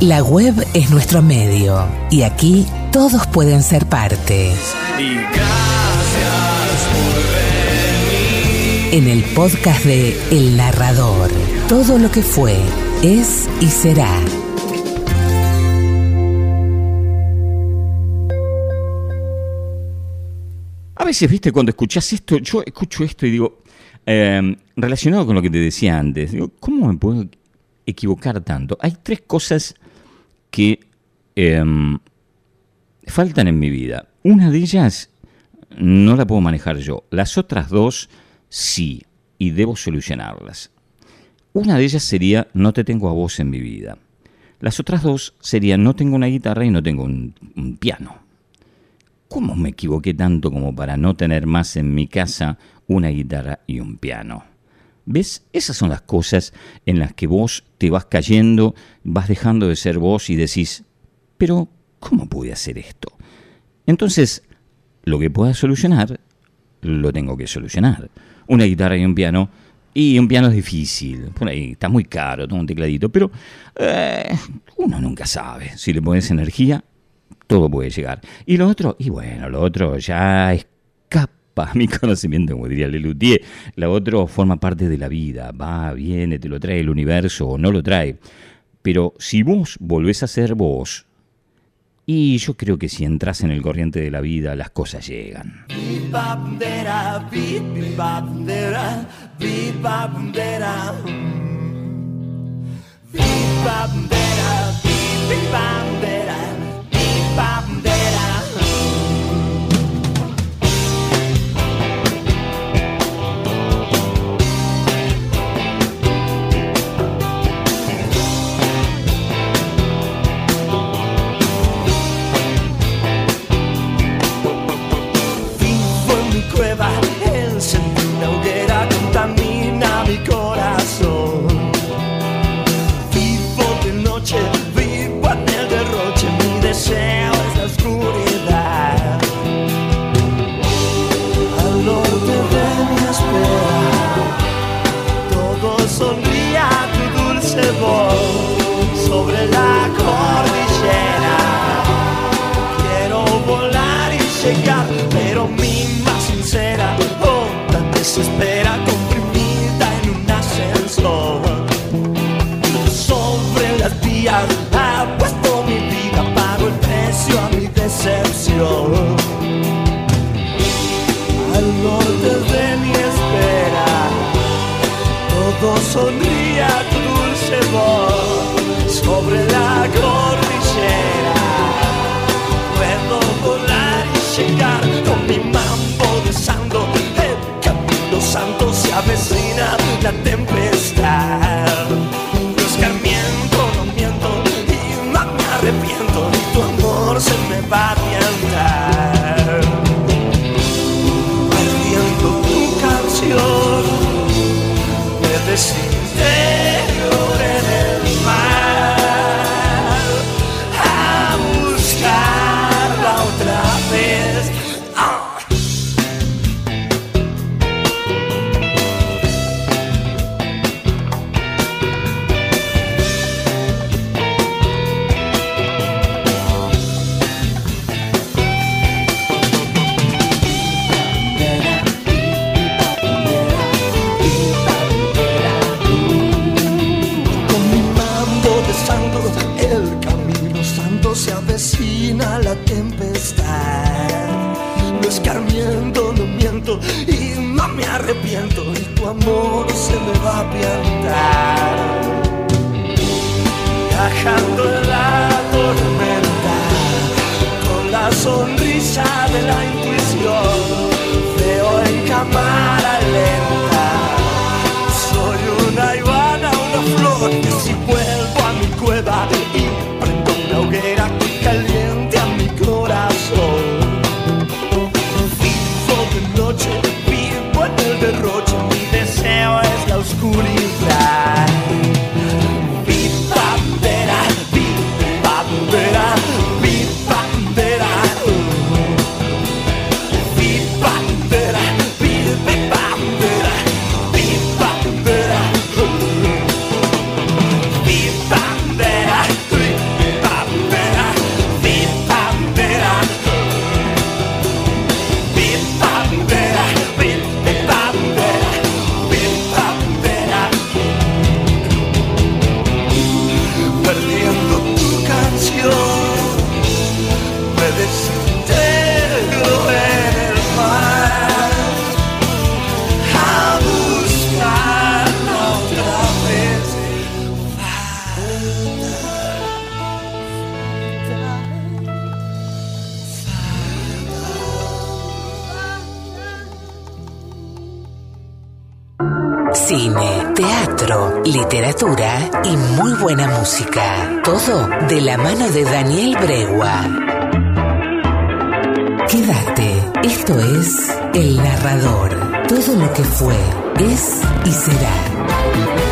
La web es nuestro medio y aquí todos pueden ser parte. Y gracias por venir. En el podcast de El Narrador, todo lo que fue, es y será. A veces, viste, cuando escuchás esto, yo escucho esto y digo, eh, relacionado con lo que te decía antes, digo, ¿cómo me puedo equivocar tanto? Hay tres cosas que em, faltan en mi vida. Una de ellas no la puedo manejar yo. Las otras dos sí, y debo solucionarlas. Una de ellas sería no te tengo a vos en mi vida. Las otras dos serían no tengo una guitarra y no tengo un, un piano. ¿Cómo me equivoqué tanto como para no tener más en mi casa una guitarra y un piano? ¿Ves? Esas son las cosas en las que vos te vas cayendo, vas dejando de ser vos y decís, pero ¿cómo pude hacer esto? Entonces, lo que pueda solucionar, lo tengo que solucionar. Una guitarra y un piano, y un piano es difícil, por ahí está muy caro, todo un tecladito, pero eh, uno nunca sabe. Si le pones energía, todo puede llegar. Y lo otro, y bueno, lo otro ya escapa a mi conocimiento, como diría Lelutier. Lo otro forma parte de la vida, va, viene, te lo trae el universo o no lo trae. Pero si vos volvés a ser vos, y yo creo que si entras en el corriente de la vida, las cosas llegan. Onda desespera comprimida en un ascensor. Sobre las vías ha puesto mi vida, pago el precio a mi decepción. Al norte de mi espera, todo sonría la tempestad. Y no me arrepiento. Y tu amor se me va a piantar. Viajando en la tormenta, con la sonrisa de la intuición, veo en cámara lenta. Soy una ivana, una flor y si vuelvo a mi cueva y oscuridad. Cine, teatro, literatura y muy buena música. Todo de la mano de Daniel Bregua. Quédate, esto es El Narrador. Todo lo que fue, es y será.